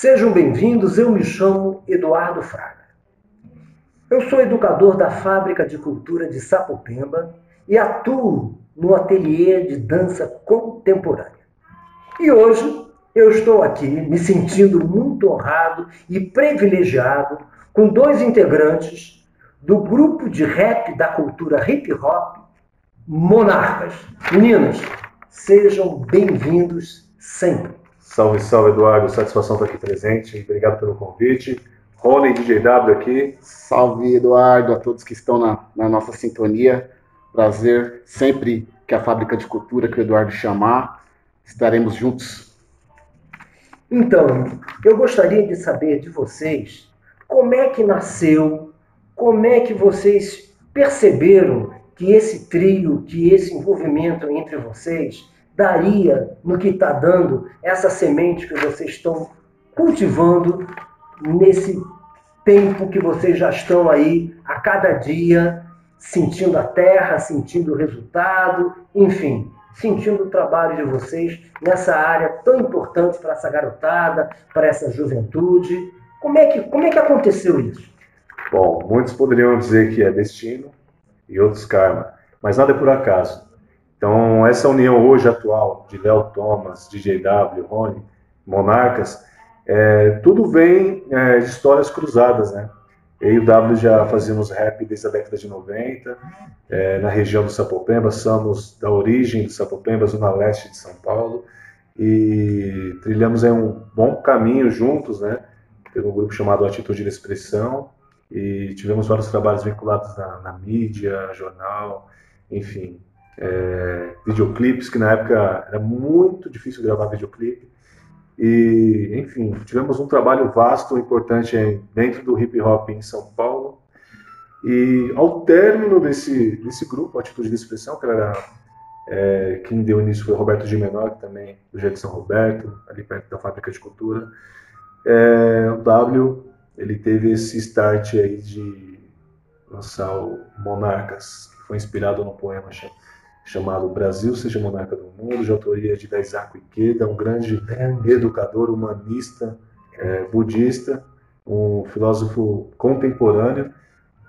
Sejam bem-vindos, eu me chamo Eduardo Fraga. Eu sou educador da Fábrica de Cultura de Sapopemba e atuo no ateliê de dança contemporânea. E hoje eu estou aqui me sentindo muito honrado e privilegiado com dois integrantes do grupo de rap da cultura hip hop, Monarcas. Meninas, sejam bem-vindos sempre. Salve, salve, Eduardo. Satisfação estar aqui presente. Obrigado pelo convite. Rony DJW aqui. Salve, Eduardo, a todos que estão na, na nossa sintonia. Prazer sempre que a Fábrica de Cultura, que o Eduardo chamar, estaremos juntos. Então, eu gostaria de saber de vocês como é que nasceu, como é que vocês perceberam que esse trio, que esse envolvimento entre vocês daria no que está dando essa semente que vocês estão cultivando nesse tempo que vocês já estão aí a cada dia sentindo a terra, sentindo o resultado, enfim, sentindo o trabalho de vocês nessa área tão importante para essa garotada, para essa juventude. Como é que, como é que aconteceu isso? Bom, muitos poderiam dizer que é destino e outros karma, mas nada é por acaso. Então, essa união hoje atual de Léo Thomas, DJW, Rony, Monarcas, é, tudo vem é, de histórias cruzadas, né? Eu e o W já fazíamos rap desde a década de 90, é, na região do Sapopemba, somos da origem do Sapopemba, zona leste de São Paulo, e trilhamos um bom caminho juntos, né? Teve um grupo chamado Atitude de Expressão, e tivemos vários trabalhos vinculados na, na mídia, jornal, enfim, é, videoclipes, que na época era muito difícil gravar videoclipe. E, enfim, tivemos um trabalho vasto, importante dentro do hip hop em São Paulo. E ao término desse, desse grupo, Atitude de Expressão, que era é, quem deu início foi Roberto de Menor, também do Jeito São Roberto, ali perto da Fábrica de Cultura. É, o W, ele teve esse start aí de lançar o Monarcas, que foi inspirado no poema Brasil Seja Monarca do Mundo, de autoria de Daisaku Ikeda, um grande educador, humanista, é, budista, um filósofo contemporâneo.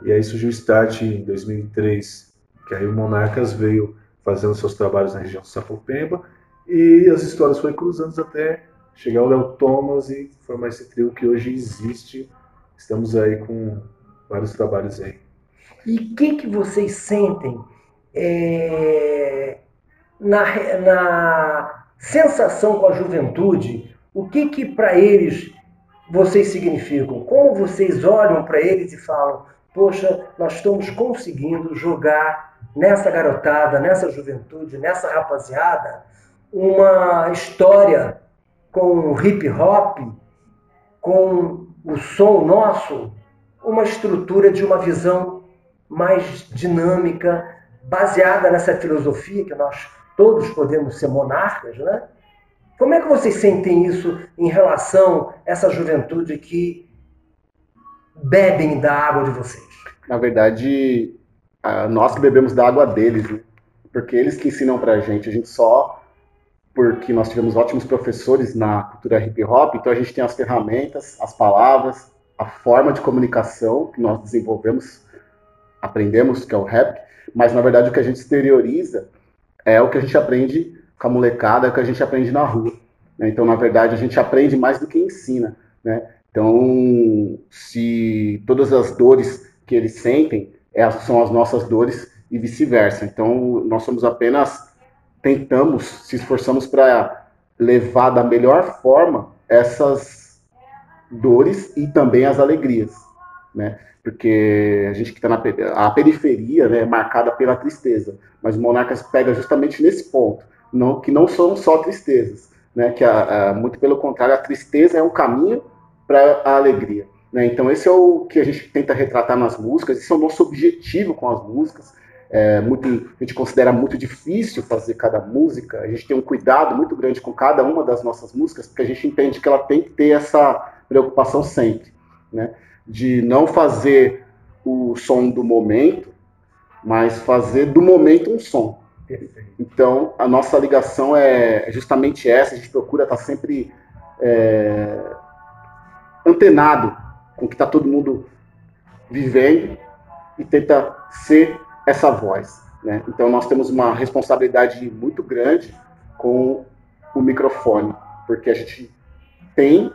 E aí surgiu o Start em 2003, que aí o Monarcas veio fazendo seus trabalhos na região de Sapopemba, e as histórias foram cruzando até chegar o Léo Thomas e formar esse trio que hoje existe. Estamos aí com vários trabalhos aí. E o que, que vocês sentem é, na, na sensação com a juventude, o que que para eles vocês significam? Como vocês olham para eles e falam, poxa, nós estamos conseguindo jogar nessa garotada, nessa juventude, nessa rapaziada, uma história com hip hop, com o som nosso, uma estrutura de uma visão mais dinâmica, baseada nessa filosofia que nós todos podemos ser monarcas, né? Como é que vocês sentem isso em relação a essa juventude que bebem da água de vocês? Na verdade, nós que bebemos da água deles, né? porque eles que ensinam pra gente, a gente só porque nós tivemos ótimos professores na cultura hip hop, então a gente tem as ferramentas, as palavras, a forma de comunicação que nós desenvolvemos, aprendemos, que é o rap, mas na verdade o que a gente exterioriza é o que a gente aprende com a molecada, é o que a gente aprende na rua. Né? Então, na verdade, a gente aprende mais do que ensina. Né? Então, se todas as dores que eles sentem é, são as nossas dores e vice-versa. Então, nós somos apenas tentamos, se esforçamos para levar da melhor forma essas dores e também as alegrias, né? porque a gente que está na a periferia né, é marcada pela tristeza, mas Monarcas pega justamente nesse ponto, não, que não são só tristezas, né, que a, a, muito pelo contrário, a tristeza é um caminho para a alegria. Né? Então esse é o que a gente tenta retratar nas músicas, esse é o nosso objetivo com as músicas. É muito, a gente considera muito difícil fazer cada música, a gente tem um cuidado muito grande com cada uma das nossas músicas, porque a gente entende que ela tem que ter essa preocupação sempre. Né? De não fazer o som do momento, mas fazer do momento um som. Então, a nossa ligação é justamente essa, a gente procura estar sempre é, antenado com o que está todo mundo vivendo e tenta ser essa voz. Né? Então nós temos uma responsabilidade muito grande com o microfone, porque a gente tem,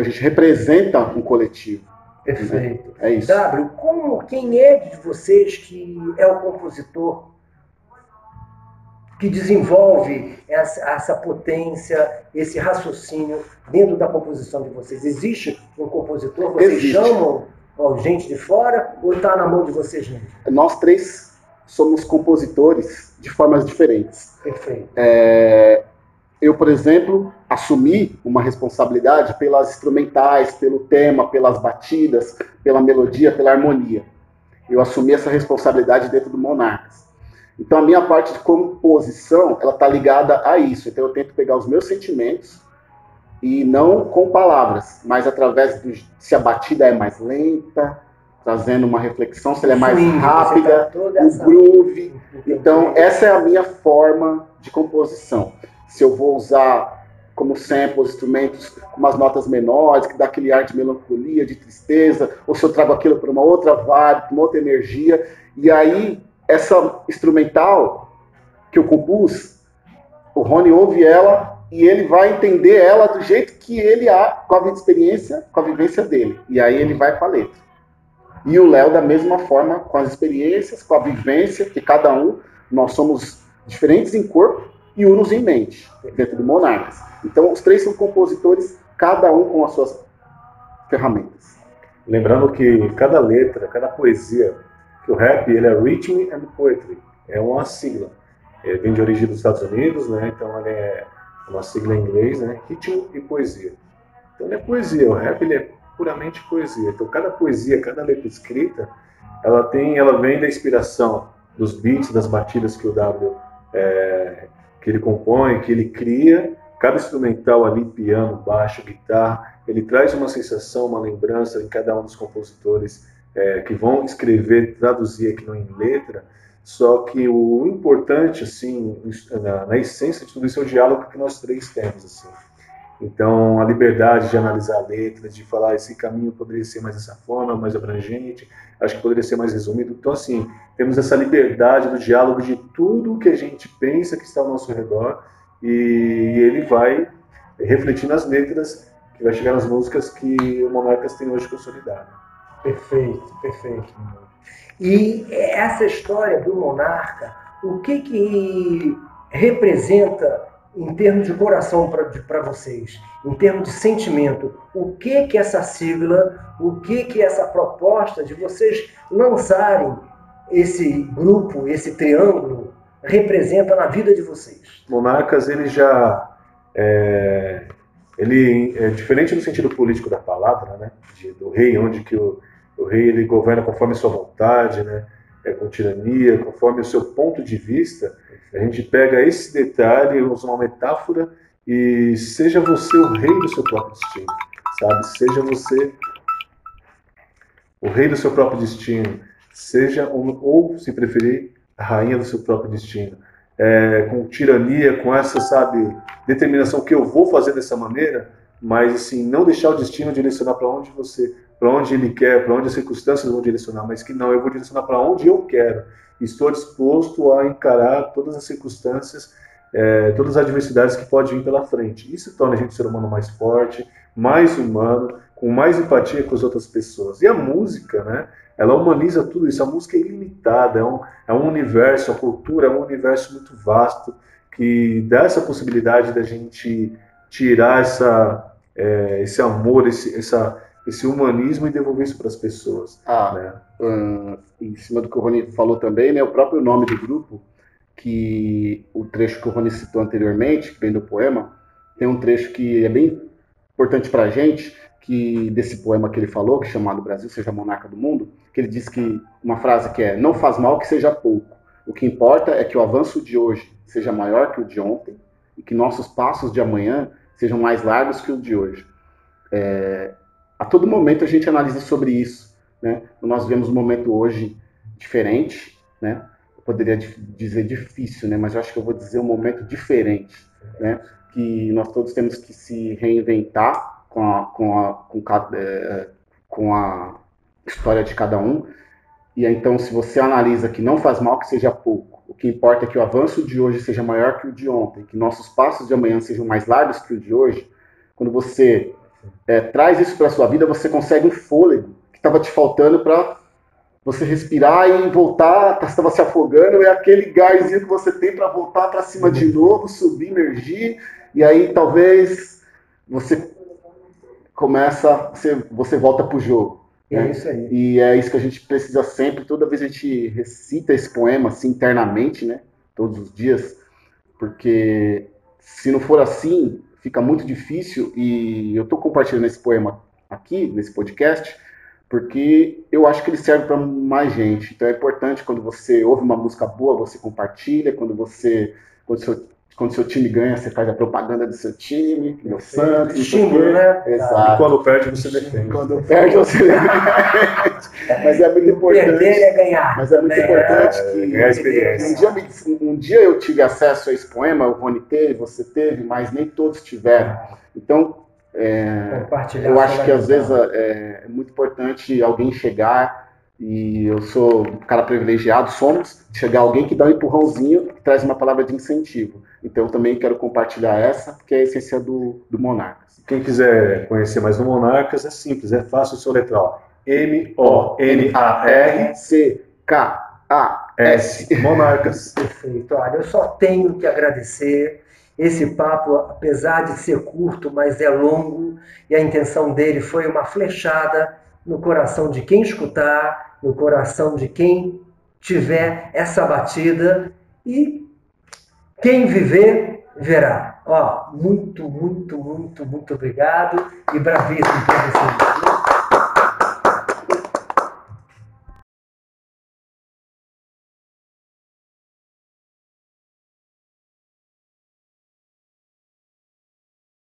a gente representa um coletivo. Perfeito. Né? É isso. W, como, quem é de vocês que é o compositor que desenvolve essa, essa, potência, esse raciocínio dentro da composição de vocês? Existe um compositor? Vocês Existe. chamam ó, gente de fora ou está na mão de vocês mesmos? Nós três somos compositores de formas diferentes. Perfeito. É, eu, por exemplo, assumi uma responsabilidade pelas instrumentais, pelo tema, pelas batidas, pela melodia, pela harmonia. Eu assumi essa responsabilidade dentro do Monarcas. Então, a minha parte de composição, ela está ligada a isso. Então, eu tento pegar os meus sentimentos e não com palavras, mas através de se a batida é mais lenta, trazendo uma reflexão, se ela é mais Sim, rápida, o groove. Então, essa é a minha forma de composição. Se eu vou usar como samples, instrumentos com umas notas menores, que dá aquele ar de melancolia, de tristeza, ou se eu trago aquilo para uma outra vibe, uma outra energia, e aí essa instrumental que eu compus, o Rony ouve ela e ele vai entender ela do jeito que ele há, com a experiência, com a vivência dele. E aí ele vai para a letra. E o Léo, da mesma forma, com as experiências, com a vivência, que cada um, nós somos diferentes em corpo e unos em mente, dentro do Monarcas. Então, os três são compositores, cada um com as suas ferramentas. Lembrando que cada letra, cada poesia, que o rap ele é Rhythm and Poetry, é uma sigla. Ele vem de origem dos Estados Unidos, né? Então ele é uma sigla em inglês, né? Ritmo e poesia. Então ele é poesia, o rap ele é puramente poesia. Então cada poesia, cada letra escrita, ela tem, ela vem da inspiração dos beats, das batidas que o W é, que ele compõe, que ele cria. Cada instrumental ali, piano, baixo, guitarra, ele traz uma sensação, uma lembrança em cada um dos compositores é, que vão escrever, traduzir aqui em letra. Só que o importante, assim, na, na essência de tudo isso é o diálogo que nós três temos, assim. Então, a liberdade de analisar a letra, de falar esse caminho poderia ser mais dessa forma, mais abrangente, acho que poderia ser mais resumido. Então, assim, temos essa liberdade do diálogo de tudo que a gente pensa que está ao nosso redor e ele vai refletir nas letras que vai chegar nas músicas que o Monarcas tem hoje consolidado. Perfeito, perfeito. E essa história do monarca, o que que representa em termos de coração para vocês, em termos de sentimento, o que que essa sigla, o que que essa proposta de vocês lançarem esse grupo, esse triângulo, representa na vida de vocês? Monarcas, ele já é, ele é diferente no sentido político da palavra, né, de, do rei, onde que o, o rei ele governa conforme sua vontade, né, é, com tirania, conforme o seu ponto de vista, a gente pega esse detalhe, usa uma metáfora e seja você o rei do seu próprio destino, sabe? Seja você o rei do seu próprio destino, seja ou, se preferir, a rainha do seu próprio destino. É, com tirania, com essa, sabe, determinação que eu vou fazer dessa maneira, mas assim, não deixar o destino direcionar para onde você para onde ele quer, para onde as circunstâncias vão direcionar, mas que não, eu vou direcionar para onde eu quero. Estou disposto a encarar todas as circunstâncias, é, todas as adversidades que podem vir pela frente. Isso torna a gente um ser humano mais forte, mais humano, com mais empatia com as outras pessoas. E a música, né? Ela humaniza tudo isso. A música é ilimitada, é um, é um universo, a cultura é um universo muito vasto que dá essa possibilidade da gente tirar essa, é, esse amor, esse, essa esse humanismo e devolver isso para as pessoas. Ah, né? um, em cima do que o Rony falou também, né, o próprio nome do grupo, que o trecho que o Rony citou anteriormente, que vem do poema, tem um trecho que é bem importante para a gente, que desse poema que ele falou, que é chamado Brasil seja monarca do mundo, que ele diz que uma frase que é não faz mal que seja pouco. O que importa é que o avanço de hoje seja maior que o de ontem e que nossos passos de amanhã sejam mais largos que o de hoje. É, a todo momento a gente analisa sobre isso. Né? Nós vemos um momento hoje diferente, né? eu poderia dizer difícil, né? mas eu acho que eu vou dizer um momento diferente, né? que nós todos temos que se reinventar com a, com a, com, é, com a história de cada um. E então, se você analisa que não faz mal que seja pouco, o que importa é que o avanço de hoje seja maior que o de ontem, que nossos passos de amanhã sejam mais largos que o de hoje, quando você é, traz isso para sua vida, você consegue um fôlego que estava te faltando para você respirar e voltar, estava tá, se afogando, é aquele gásinho que você tem para voltar para cima de novo, subir, emergir, e aí talvez você começa, você, você volta para o jogo. É né? isso aí. E é isso que a gente precisa sempre, toda vez a gente recita esse poema assim internamente, né? Todos os dias, porque se não for assim, fica muito difícil. E eu estou compartilhando esse poema aqui, nesse podcast, porque eu acho que ele serve para mais gente. Então é importante quando você ouve uma música boa, você compartilha, quando você quando seu, quando seu time ganha, você faz a propaganda do seu time, do Santos. Estímulo, né? Exato. E quando perde, você defende. Quando perde, você defende. Mas é muito importante. Perder é ganhar. Mas é muito né? importante que. É a experiência. Um dia, um dia eu tive acesso a esse poema, o Rony teve, você teve, mas nem todos tiveram. Então, é, eu acho que às vezes é, é muito importante alguém chegar e eu sou um cara privilegiado, somos, chegar alguém que dá um empurrãozinho, que traz uma palavra de incentivo. Então eu também quero compartilhar essa, que é a essência do, do Monarcas. Quem quiser conhecer mais do Monarcas, é simples, é fácil o seu letral. M-O-N-A-R-C-K-A-S. Monarcas. Perfeito. Olha, eu só tenho que agradecer esse papo, apesar de ser curto, mas é longo, e a intenção dele foi uma flechada no coração de quem escutar, no coração de quem tiver essa batida e quem viver verá. Ó, muito, muito, muito, muito obrigado e bravíssimo para vocês.